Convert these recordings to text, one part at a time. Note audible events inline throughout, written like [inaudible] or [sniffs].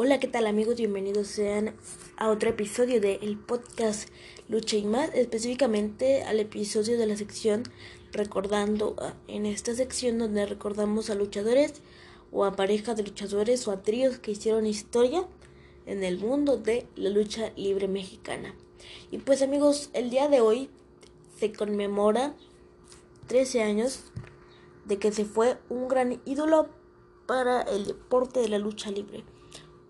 Hola, ¿qué tal amigos? Bienvenidos sean a otro episodio del podcast Lucha y más, específicamente al episodio de la sección recordando, ah, en esta sección donde recordamos a luchadores o a parejas de luchadores o a tríos que hicieron historia en el mundo de la lucha libre mexicana. Y pues amigos, el día de hoy se conmemora 13 años de que se fue un gran ídolo para el deporte de la lucha libre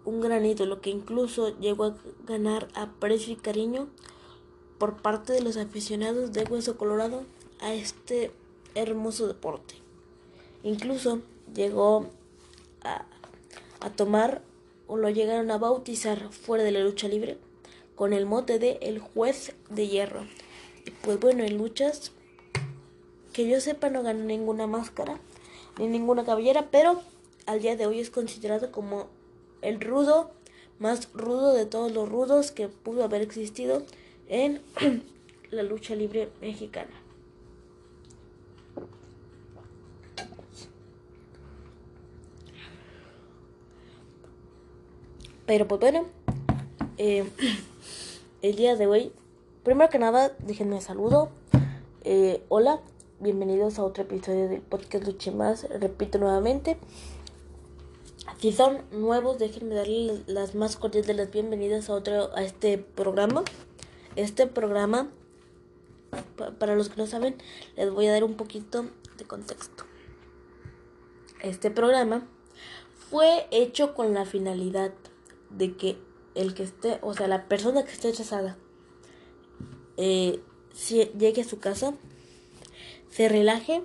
un gran ídolo que incluso llegó a ganar aprecio y cariño por parte de los aficionados de Hueso Colorado a este hermoso deporte. Incluso llegó a, a tomar o lo llegaron a bautizar fuera de la lucha libre con el mote de el juez de hierro. Y pues bueno, en luchas que yo sepa no ganó ninguna máscara ni ninguna cabellera, pero al día de hoy es considerado como el rudo más rudo de todos los rudos que pudo haber existido en [clears throat] la lucha libre mexicana. Pero pues bueno, eh, [clears throat] el día de hoy, primero que nada, déjenme saludo. Eh, hola, bienvenidos a otro episodio del podcast Luche Más. Repito nuevamente, si son nuevos, déjenme darles las más cordiales de las bienvenidas a otro a este programa. Este programa, para los que no saben, les voy a dar un poquito de contexto. Este programa fue hecho con la finalidad de que el que esté, o sea, la persona que esté rechazada, eh, si llegue a su casa, se relaje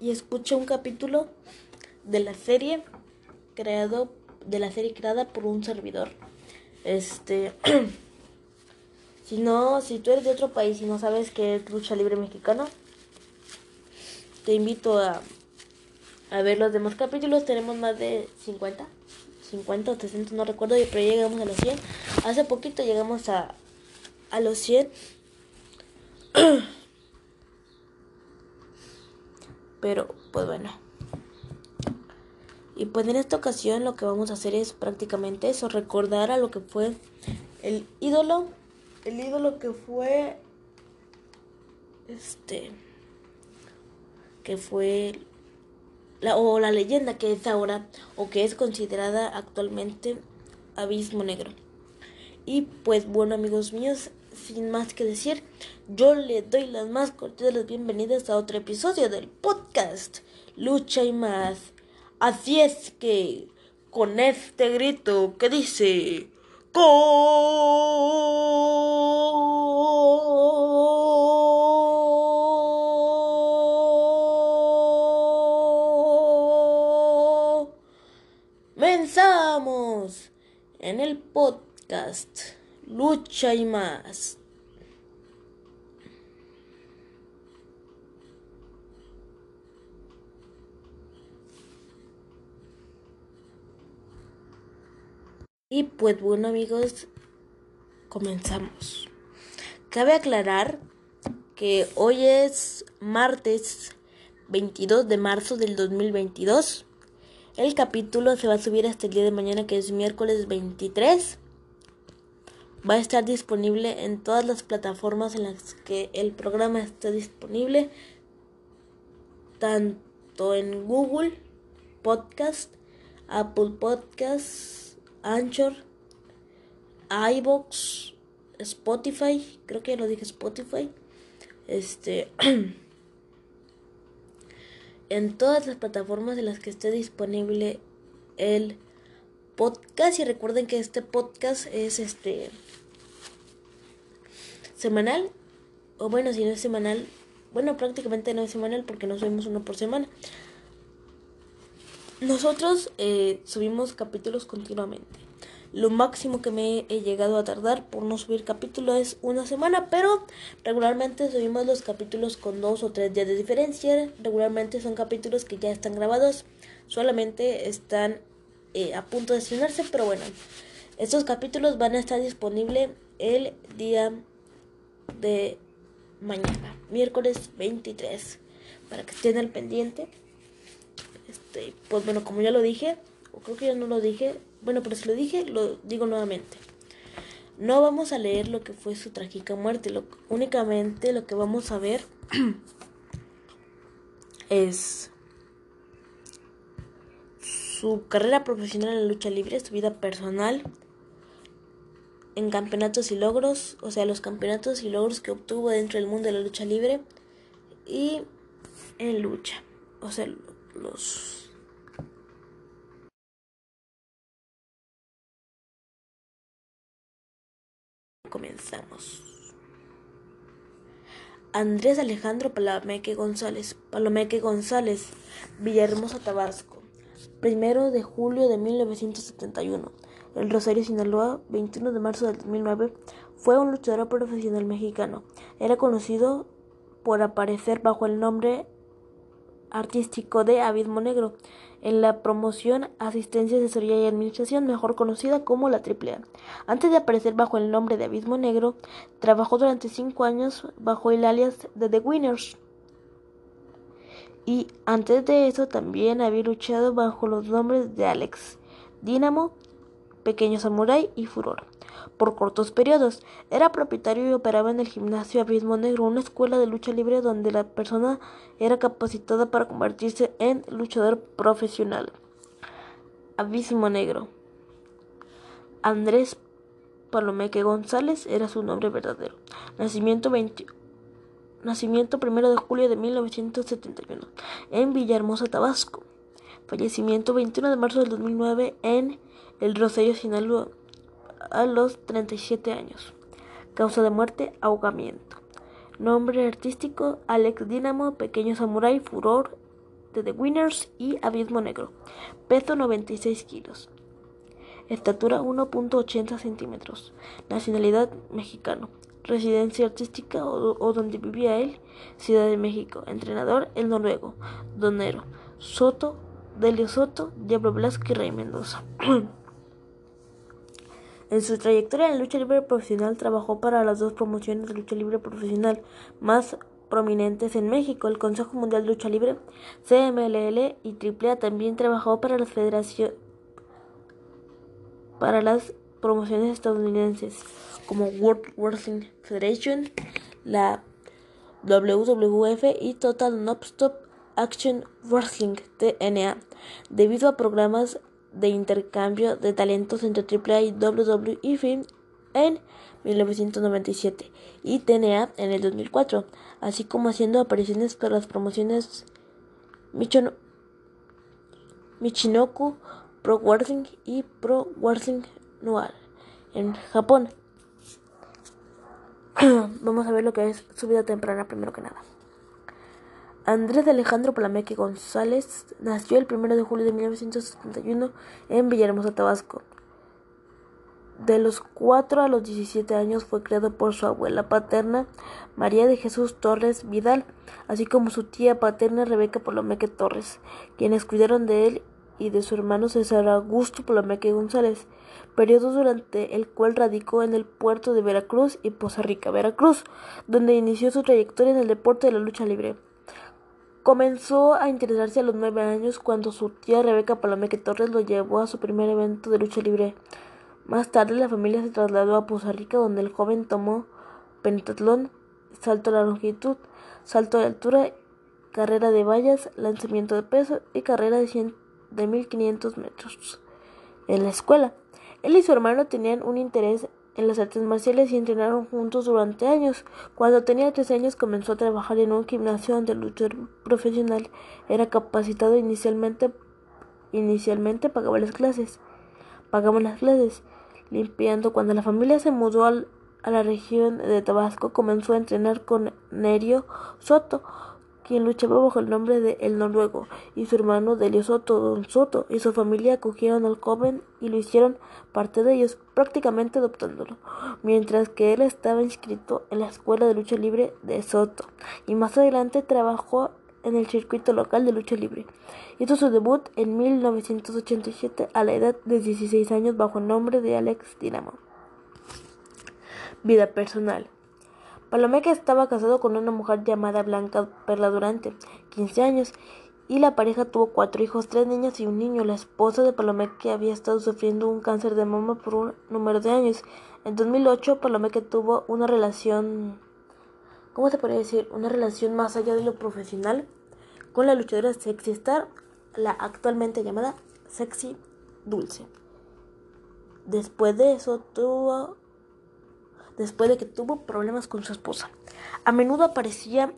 y escuche un capítulo de la serie creado de la serie creada por un servidor. Este [clears throat] si no, si tú eres de otro país y no sabes qué es lucha libre mexicana, te invito a, a ver los demás capítulos. Tenemos más de 50, 50 o 60, no recuerdo, pero llegamos a los 100. Hace poquito llegamos a, a los 100. [clears throat] Pero, pues bueno. Y pues en esta ocasión lo que vamos a hacer es prácticamente eso, recordar a lo que fue el ídolo, el ídolo que fue este que fue la o la leyenda que es ahora o que es considerada actualmente Abismo Negro. Y pues bueno, amigos míos, sin más que decir, yo le doy las más cordiales bienvenidas a otro episodio del podcast Lucha y más. Así es que con este grito que dice comenzamos en el podcast Lucha y más. Y pues bueno amigos, comenzamos. Cabe aclarar que hoy es martes 22 de marzo del 2022. El capítulo se va a subir hasta el día de mañana que es miércoles 23. Va a estar disponible en todas las plataformas en las que el programa está disponible. Tanto en Google Podcast, Apple Podcast Anchor, iBox, Spotify, creo que ya lo dije Spotify. Este [clears throat] en todas las plataformas en las que esté disponible el podcast y recuerden que este podcast es este semanal o bueno, si no es semanal, bueno, prácticamente no es semanal porque no subimos uno por semana. Nosotros eh, subimos capítulos continuamente. Lo máximo que me he llegado a tardar por no subir capítulo es una semana, pero regularmente subimos los capítulos con dos o tres días de diferencia. Regularmente son capítulos que ya están grabados, solamente están eh, a punto de estrenarse, pero bueno, estos capítulos van a estar disponibles el día de mañana, miércoles 23, para que estén al pendiente. Este, pues bueno, como ya lo dije, o creo que ya no lo dije, Bueno, pero si lo dije, lo digo nuevamente. No vamos a leer lo que fue su trágica muerte, lo, únicamente lo que vamos a ver [clears throat] es su carrera profesional en la lucha libre, su vida personal, en campeonatos y logros, o sea, los campeonatos y logros que obtuvo dentro del mundo de la lucha libre y en lucha, o sea, los comenzamos. Andrés Alejandro Palomeque González, Palomeque González, Villahermosa, Tabasco, primero de julio de 1971. El Rosario, Sinaloa, 21 de marzo del 2009, fue un luchador profesional mexicano. Era conocido por aparecer bajo el nombre artístico de Abismo Negro en la promoción, asistencia, asesoría y administración, mejor conocida como la AAA. Antes de aparecer bajo el nombre de Abismo Negro, trabajó durante cinco años bajo el alias de The Winners. Y antes de eso también había luchado bajo los nombres de Alex, Dynamo, Pequeño Samurai y Furor por cortos periodos. Era propietario y operaba en el gimnasio Abismo Negro, una escuela de lucha libre donde la persona era capacitada para convertirse en luchador profesional. Abismo Negro. Andrés Palomeque González era su nombre verdadero. Nacimiento 20, Nacimiento 1 de julio de 1971 en Villahermosa, Tabasco. Fallecimiento 21 de marzo del 2009 en El Rosario, Sinaloa a los 37 años. Causa de muerte, ahogamiento. Nombre artístico, Alex Dynamo, Pequeño Samurai, Furor, de The Winners y Abismo Negro. Peso 96 kilos. Estatura 1.80 centímetros. Nacionalidad mexicano. Residencia artística o, donde vivía él, Ciudad de México. Entrenador, el noruego. Donero. Soto, Delio Soto, Diablo Blasco y Rey Mendoza. [clears throat] En su trayectoria en lucha libre profesional trabajó para las dos promociones de lucha libre profesional más prominentes en México, el Consejo Mundial de Lucha Libre, CMLL y AAA. También trabajó para las federaciones para las promociones estadounidenses como World Wrestling Federation, la WWF y Total Nonstop Action Wrestling TNA, debido a programas de intercambio de talentos entre AAA y WWE en 1997 y TNA en el 2004, así como haciendo apariciones para las promociones Michinoku Pro Wrestling y Pro Wrestling Noir en Japón. [clears throat] Vamos a ver lo que es su vida temprana primero que nada. Andrés Alejandro Palameque González nació el 1 de julio de 1971 en Villahermosa, Tabasco. De los 4 a los 17 años fue criado por su abuela paterna, María de Jesús Torres Vidal, así como su tía paterna Rebeca Palomeque Torres, quienes cuidaron de él y de su hermano César Augusto Palomeque González, periodo durante el cual radicó en el puerto de Veracruz y Poza Rica, Veracruz, donde inició su trayectoria en el deporte de la lucha libre. Comenzó a interesarse a los nueve años cuando su tía Rebeca Palomeque Torres lo llevó a su primer evento de lucha libre. Más tarde la familia se trasladó a Poza Rica donde el joven tomó pentatlón, salto a la longitud, salto de altura, carrera de vallas, lanzamiento de peso y carrera de, 100, de 1500 metros. En la escuela, él y su hermano tenían un interés en las artes marciales y entrenaron juntos durante años. Cuando tenía tres años comenzó a trabajar en un gimnasio donde luchador profesional era capacitado inicialmente inicialmente pagaba las clases. Pagaba las clases. Limpiando cuando la familia se mudó a la región de Tabasco comenzó a entrenar con Nerio Soto quien luchaba bajo el nombre de El Noruego, y su hermano Delio Soto, Don Soto, y su familia acogieron al joven y lo hicieron parte de ellos, prácticamente adoptándolo, mientras que él estaba inscrito en la Escuela de Lucha Libre de Soto, y más adelante trabajó en el circuito local de lucha libre. Hizo su debut en 1987 a la edad de 16 años bajo el nombre de Alex Dynamo. Vida personal. Palomeque estaba casado con una mujer llamada Blanca Perla durante 15 años y la pareja tuvo cuatro hijos, tres niñas y un niño. La esposa de Palomeque había estado sufriendo un cáncer de mama por un número de años. En 2008, Palomeque tuvo una relación, ¿cómo se podría decir? Una relación más allá de lo profesional con la luchadora Sexy Star, la actualmente llamada Sexy Dulce. Después de eso tuvo después de que tuvo problemas con su esposa. A menudo aparecía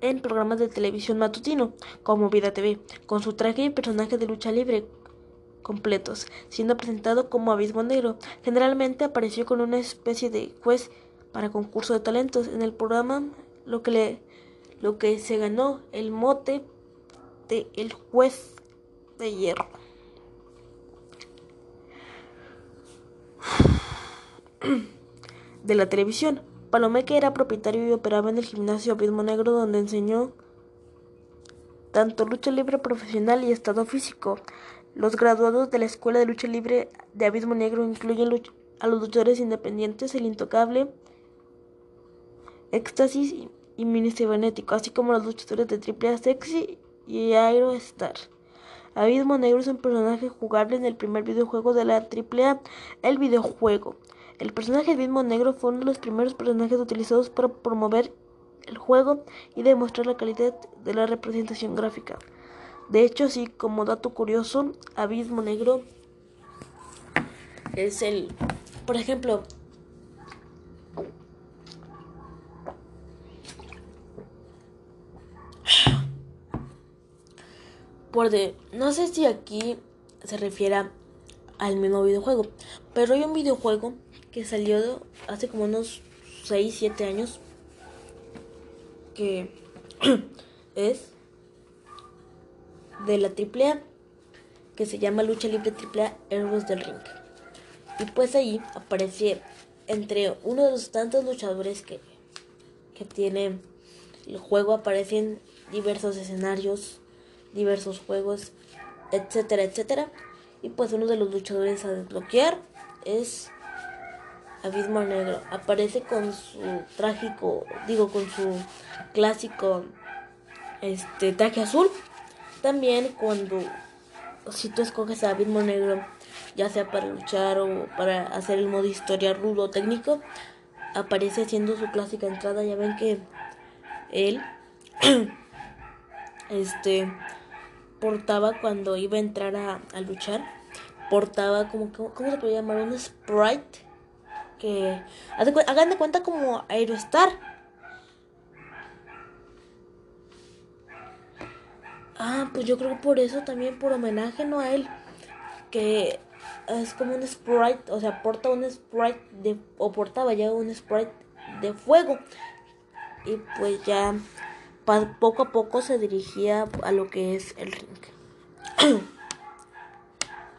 en programas de televisión matutino, como Vida TV, con su traje y personaje de lucha libre completos, siendo presentado como Abismo Negro. Generalmente apareció con una especie de juez para concurso de talentos en el programa, lo que le lo que se ganó el mote de el juez de hierro. [sniffs] de la televisión. Palomeque era propietario y operaba en el gimnasio Abismo Negro donde enseñó tanto lucha libre profesional y estado físico. Los graduados de la Escuela de Lucha Libre de Abismo Negro incluyen a los luchadores independientes El Intocable, Éxtasis y Mini Cibernético, así como los luchadores de AAA Sexy y Aero Star. Abismo Negro es un personaje jugable en el primer videojuego de la AAA, el videojuego. El personaje Abismo Negro fue uno de los primeros personajes utilizados para promover el juego y demostrar la calidad de la representación gráfica. De hecho, sí, como dato curioso, Abismo Negro es el, por ejemplo, por de, no sé si aquí se refiere al mismo videojuego, pero hay un videojuego que salió hace como unos 6, 7 años que [clears throat] es de la AAA que se llama Lucha Libre AAA Héroes del Ring. Y pues ahí aparece entre uno de los tantos luchadores que, que tiene el juego, aparecen diversos escenarios, diversos juegos, etcétera, etcétera. Y pues uno de los luchadores a desbloquear es Abismo Negro. Aparece con su trágico, digo, con su clásico este traje azul. También cuando si tú escoges a Abismo Negro, ya sea para luchar o para hacer el modo historia rudo técnico, aparece haciendo su clásica entrada. Ya ven que él [clears throat] este portaba cuando iba a entrar a, a luchar, portaba como, ¿cómo se puede llamar? Un sprite que hagan de cuenta como Aerostar. Ah, pues yo creo que por eso también por homenaje no a él que es como un sprite, o sea, porta un sprite de o portaba ya un sprite de fuego. Y pues ya poco a poco se dirigía a lo que es el ring. [clears throat]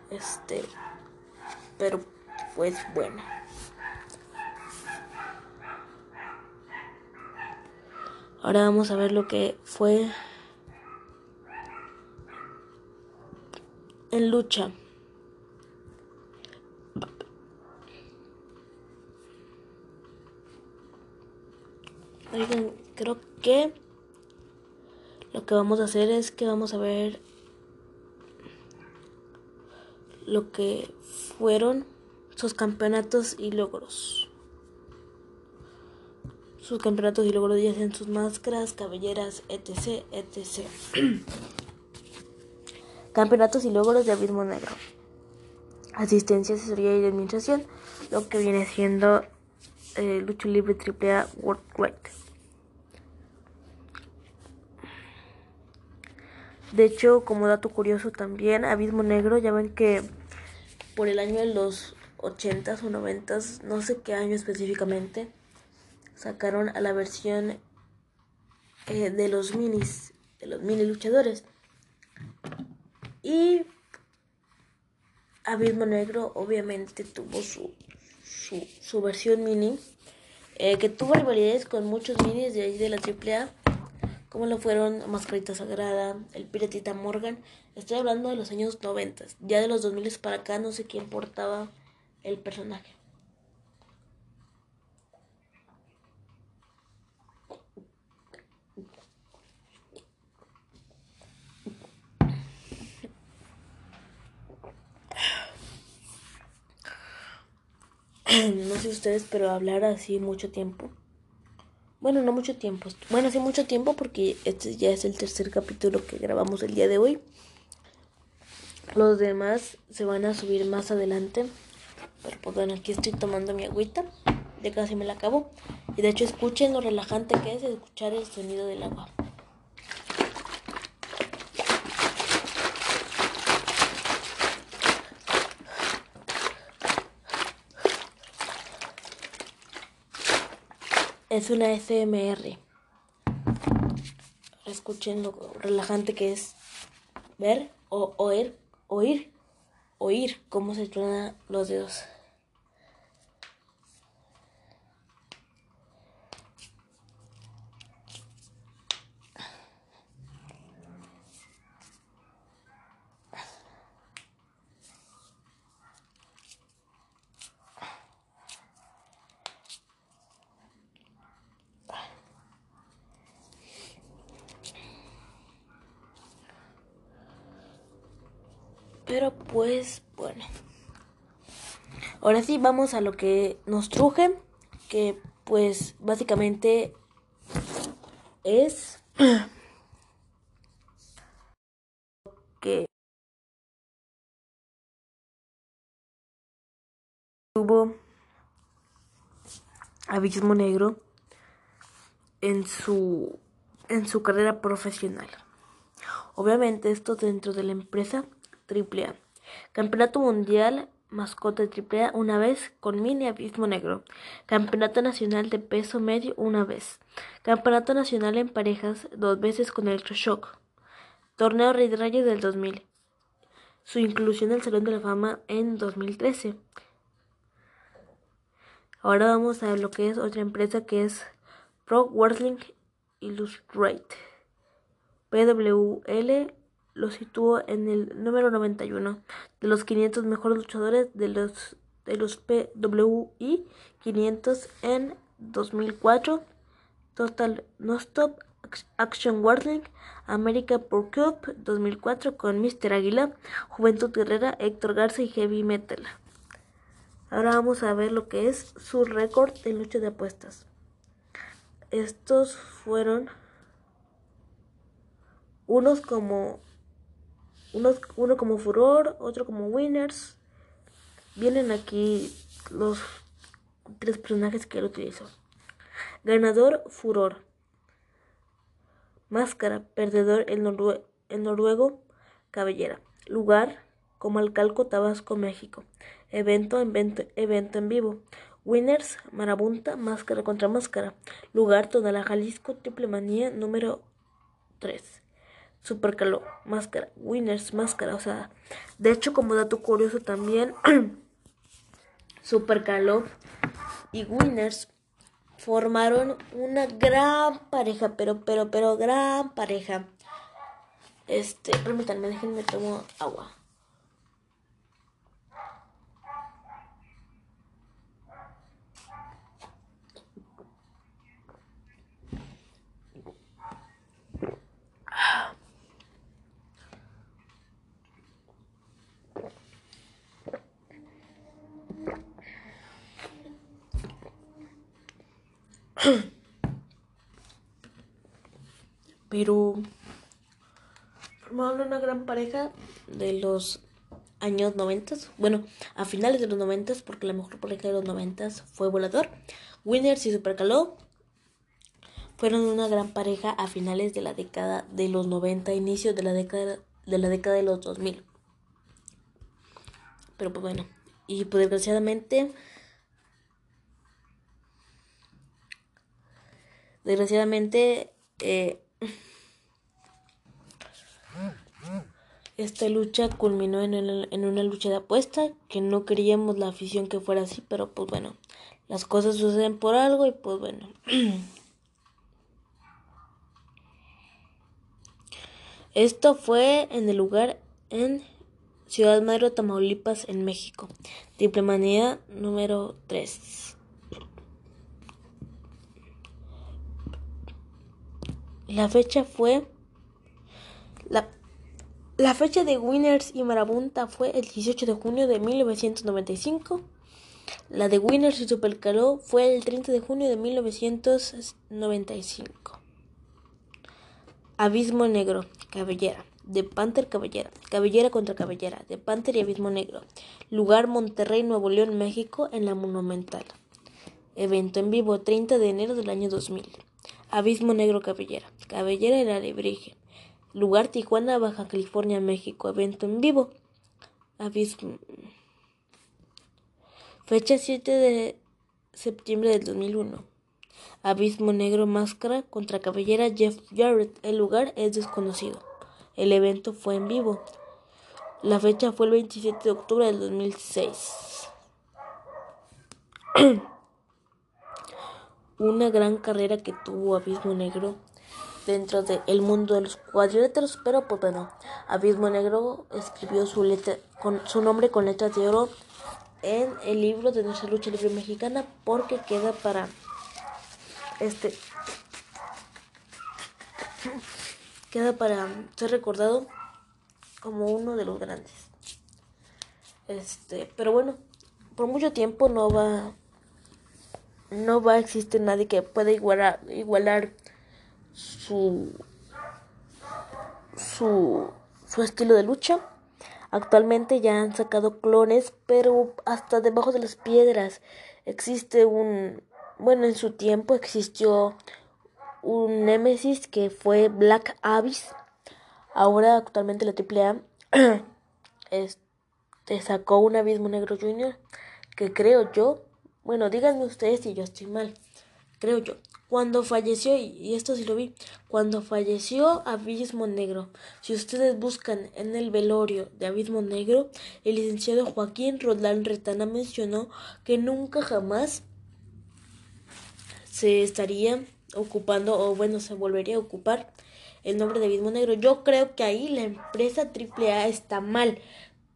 este, pero pues bueno. Ahora vamos a ver lo que fue en lucha. creo que lo que vamos a hacer es que vamos a ver lo que fueron sus campeonatos y logros sus campeonatos y logros ya sean sus máscaras, cabelleras, etc, etc. [clears throat] campeonatos y logros de Abismo Negro. Asistencia, asesoría y administración, lo que viene siendo eh, Lucha Libre AAA Worldwide. De hecho, como dato curioso también, Abismo Negro, ya ven que por el año de los 80s o 90s, no sé qué año específicamente, sacaron a la versión eh, de los minis, de los mini luchadores. Y Abismo Negro obviamente tuvo su, su, versión mini, eh, que tuvo rivalidades con muchos minis de ahí de la AAA, como lo fueron Mascarita Sagrada, el Piratita Morgan. Estoy hablando de los años 90, ya de los 2000 para acá no sé quién portaba el personaje. [clears throat] no sé ustedes, pero hablar así mucho tiempo. Bueno, no mucho tiempo. Bueno, sí mucho tiempo porque este ya es el tercer capítulo que grabamos el día de hoy. Los demás se van a subir más adelante. Pero pues bueno, aquí estoy tomando mi agüita. Ya casi me la acabo. Y de hecho escuchen lo relajante que es escuchar el sonido del agua. Es una SMR. Escuchen lo relajante que es ver o oír, oír, oír cómo se truenan los dedos. Pero pues bueno. Ahora sí vamos a lo que nos truje, que pues básicamente es [clears throat] que tuvo Abismo Negro en su en su carrera profesional. Obviamente esto dentro de la empresa AAA. Campeonato Mundial Mascota AAA una vez con Mini Abismo Negro. Campeonato Nacional de Peso Medio una vez. Campeonato Nacional en Parejas dos veces con Electroshock. Torneo Rey de Rayo del 2000. Su inclusión en el Salón de la Fama en 2013. Ahora vamos a lo que es otra empresa que es Pro Wrestling Illustrate. PWL lo situó en el número 91 de los 500 mejores luchadores de los, de los PWI 500 en 2004. Total No Stop Action Wrestling America Pro Cup 2004 con Mr. Águila, Juventud Guerrera, Héctor Garza y Heavy Metal. Ahora vamos a ver lo que es su récord de lucha de apuestas. Estos fueron unos como uno como Furor, otro como Winners. Vienen aquí los tres personajes que él utilizó. Ganador, Furor. Máscara, perdedor, el, noruego, Cabellera. Lugar, Comalcalco, Tabasco, México. Evento, evento, evento en vivo. Winners, Marabunta, Máscara contra Máscara. Lugar, Tonalá, Jalisco, Triple Manía, número 3. Supercalo, máscara, Winners, máscara, o sea, de hecho como dato curioso también, [clears throat] Supercalo y Winners formaron una gran pareja, pero, pero, pero gran pareja. Este, permítanme, déjenme tomo agua. Pero formaron una gran pareja de los años 90, bueno, a finales de los 90, porque la mejor pareja de los 90 fue Volador. Winners y Supercaló fueron una gran pareja a finales de la década de los 90, inicios de la década de la década de los 2000. Pero pues bueno, y pues desgraciadamente Desgraciadamente, eh, esta lucha culminó en, en, una lucha de apuesta, que no queríamos la afición que fuera así, pero pues bueno, las cosas suceden por algo y pues bueno. [clears throat] Esto fue en el lugar en Ciudad Madero, Tamaulipas, en México. Diplomanía número 3. La fecha fue. La, fecha de Winners y Marabunta fue el 18 de junio de 1995. La de Winners y Supercaló fue el 30 de junio de 1995. Abismo Negro, Cabellera, de Panther Cabellera, Cabellera contra Cabellera, de Panther y Abismo Negro. Lugar Monterrey, Nuevo León, México, en la Monumental. Evento en vivo 30 de enero del año 2000. Abismo Negro Cabellera, Cabellera la Alebrije. Lugar Tijuana, Baja California, México. Evento en vivo. Abismo. Fecha 7 de septiembre del 2001. Abismo Negro Máscara contra Cabellera Jeff Jarrett. El lugar es desconocido. El evento fue en vivo. La fecha fue el 27 de octubre del 2006. [clears throat] Una gran carrera que tuvo Abismo Negro dentro del mundo de los cuadriláteros, pero pues bueno, Abismo Negro escribió su, letra, con, su nombre con letras de oro en el libro de nuestra lucha libre mexicana porque queda para este queda para ser recordado como uno de los grandes. Este, pero bueno, por mucho tiempo no va no va a existir nadie que pueda igualar igualar su su su estilo de lucha. Actualmente ya han sacado clones, pero hasta debajo de las piedras existe un bueno, en su tiempo existió un Nemesis que fue Black Abyss. Ahora actualmente la AAA [clears throat] este, sacó un Abismo Negro Junior que creo yo, bueno, díganme ustedes si yo estoy mal, creo yo. Cuando falleció, y esto sí lo vi, cuando falleció Abismo Negro, si ustedes buscan en el velorio de Abismo Negro, el licenciado Joaquín Rodán Retana mencionó que nunca jamás se estaría ocupando o bueno se volvería a ocupar el nombre de Abismo Negro. Yo creo que ahí la empresa AAA está mal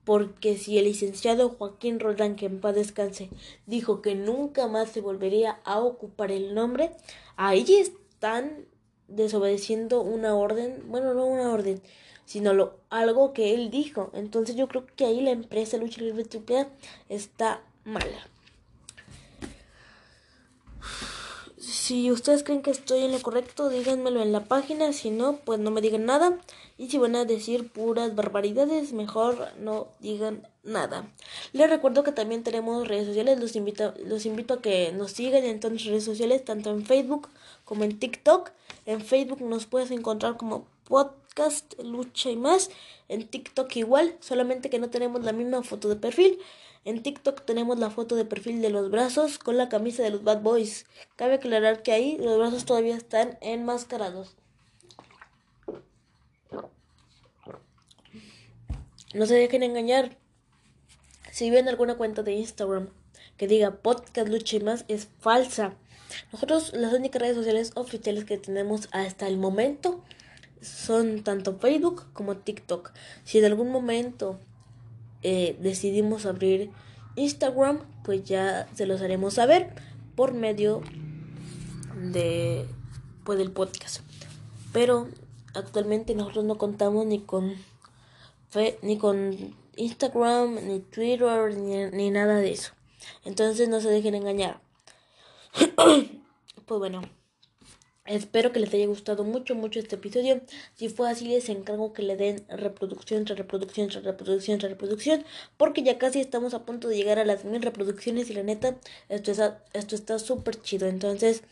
porque si el licenciado Joaquín Roldán, que en paz descanse, dijo que nunca más se volvería a ocupar el nombre, ahí están desobedeciendo una orden, bueno, no una orden, sino lo, algo que él dijo. Entonces yo creo que ahí la empresa Lucha Libre AAA está mala. Si ustedes creen que estoy en lo correcto, díganmelo en la página. Si no, pues no me digan nada. Y si van a decir puras barbaridades, mejor no digan nada. Les recuerdo que también tenemos redes sociales. Los invito, los invito a que nos sigan en todas las redes sociales, tanto en Facebook como en TikTok. En Facebook nos puedes encontrar como podcast, lucha y más. En TikTok igual, solamente que no tenemos la misma foto de perfil. En TikTok tenemos la foto de perfil de los brazos con la camisa de los Bad Boys. Cabe aclarar que ahí los brazos todavía están enmascarados. No se dejen engañar. Si ven alguna cuenta de Instagram que diga podcast lucha y más, es falsa. Nosotros las únicas redes sociales oficiales que tenemos hasta el momento son tanto Facebook como TikTok. Si en algún momento eh, decidimos abrir Instagram, pues ya se los haremos saber por medio de pues, del podcast. Pero actualmente nosotros no contamos ni con ni con Instagram, ni Twitter, ni, ni nada de eso. Entonces no se dejen engañar. [coughs] pues bueno. Espero que les haya gustado mucho, mucho este episodio. Si fue así, les encargo que le den reproducción tras reproducción tras reproducción tras reproducción. Porque ya casi estamos a punto de llegar a las mil reproducciones. Y la neta, esto, esto está súper chido. Entonces,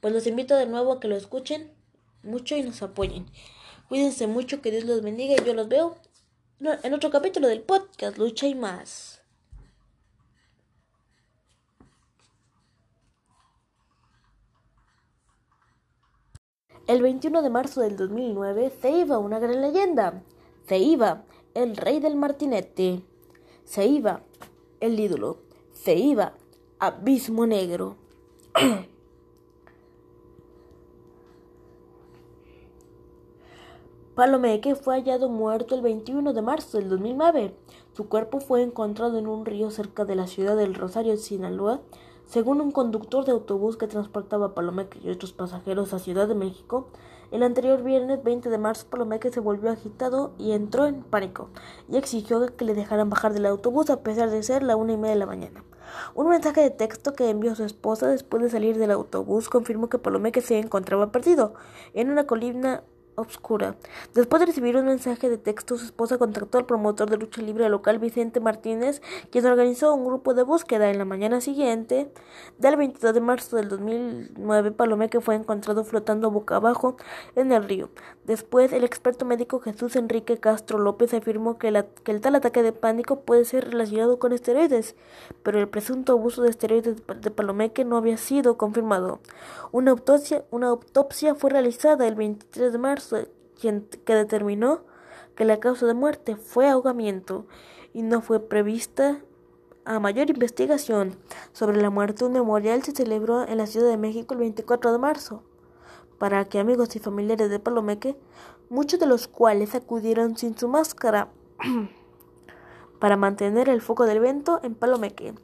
pues los invito de nuevo a que lo escuchen mucho y nos apoyen. Cuídense mucho, que Dios los bendiga. Y yo los veo en otro capítulo del podcast Lucha y más. El 21 de marzo del 2009 se iba una gran leyenda. Se iba el rey del martinete. Se iba el ídolo. Se iba Abismo Negro. [clears throat] Palomeque fue hallado muerto el 21 de marzo del 2009. Su cuerpo fue encontrado en un río cerca de la ciudad del Rosario, Sinaloa, según un conductor de autobús que transportaba a Palomeque y otros pasajeros a Ciudad de México, el anterior viernes 20 de marzo Palomeque se volvió agitado y entró en pánico y exigió que le dejaran bajar del autobús a pesar de ser la una y media de la mañana. Un mensaje de texto que envió su esposa después de salir del autobús confirmó que Palomeque se encontraba perdido en una colina obscura. Después de recibir un mensaje de texto, su esposa contactó al promotor de lucha libre local Vicente Martínez, quien organizó un grupo de búsqueda. En la mañana siguiente, del 22 de marzo del 2009, Palomeque fue encontrado flotando boca abajo en el río. Después, el experto médico Jesús Enrique Castro López afirmó que, el tal ataque de pánico puede ser relacionado con esteroides, pero el presunto abuso de esteroides de Palomeque no había sido confirmado. Una autopsia, una autopsia fue realizada el 23 de marzo que determinó que la causa de muerte fue ahogamiento y no fue prevista a mayor investigación sobre la muerte. Un memorial se celebró en la Ciudad de México el 24 de marzo para que amigos y familiares de Palomeque, muchos de los cuales acudieron sin su máscara [clears throat] para mantener el foco del evento en Palomeque.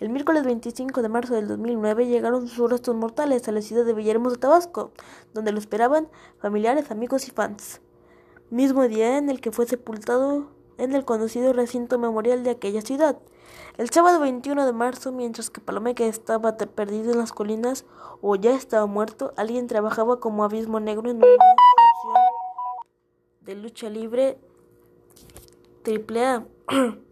El miércoles 25 de marzo del 2009 llegaron sus restos mortales a la ciudad de Villahermosa, Tabasco, donde lo esperaban familiares, amigos y fans. Mismo día en el que fue sepultado en el conocido recinto memorial de aquella ciudad. El sábado 21 de marzo, mientras que Palomeque estaba perdido en las colinas o ya estaba muerto, alguien trabajaba como abismo negro en una función de lucha libre triple A. [clears throat]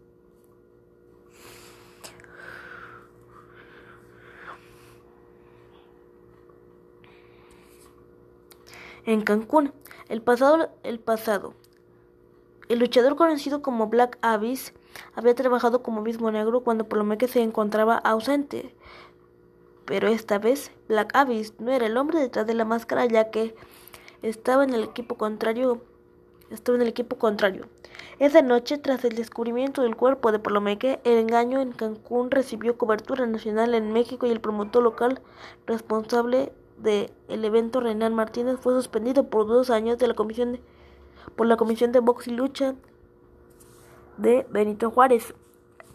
en Cancún. El pasado, el pasado. El luchador conocido como Black Abyss había trabajado como mismo negro cuando Palomeque se encontraba ausente. Pero esta vez Black Abyss no era el hombre detrás de la máscara ya que estaba en el equipo contrario. Estaba en el equipo contrario. Esa noche, tras el descubrimiento del cuerpo de Palomeque, el engaño en Cancún recibió cobertura nacional en México y el promotor local responsable del evento Renan Martínez fue suspendido por dos años de la comisión de, por la Comisión de Box y Lucha de Benito Juárez.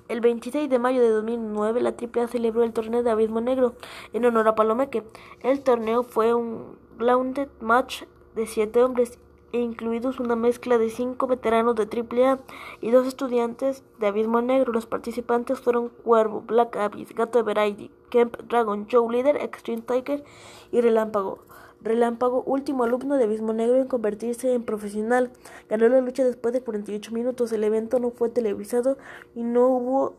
El 26 de mayo de 2009 la AAA celebró el torneo de Abismo Negro en honor a Palomeque. El torneo fue un grounded match de siete hombres incluidos una mezcla de cinco veteranos de AAA y dos estudiantes de Abismo Negro. Los participantes fueron Cuervo, Black Abyss, Gato de Variety, Kemp, Dragon, Joe Leader, Extreme Tiger y Relámpago. Relámpago, último alumno de Abismo Negro en convertirse en profesional, ganó la lucha después de 48 minutos. El evento no fue televisado y no hubo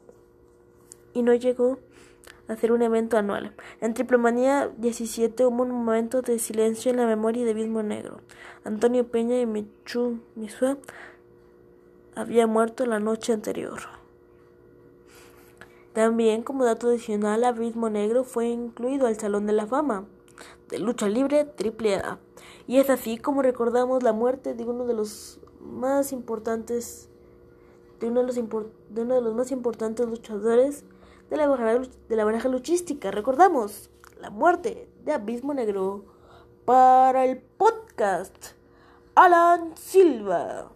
y no llegó hacer un evento anual. En Triplomanía 17 hubo un momento de silencio en la memoria de Abismo Negro. Antonio Peña y Michu Misua había muerto la noche anterior. También, como dato adicional, Abismo Negro fue incluido al Salón de la Fama de Lucha Libre AAA. Y es así como recordamos la muerte de uno de los más importantes de uno de los, de uno de los más importantes luchadores de la, de la baraja luchística. Recordamos la muerte de Abismo Negro para el podcast Alan Silva.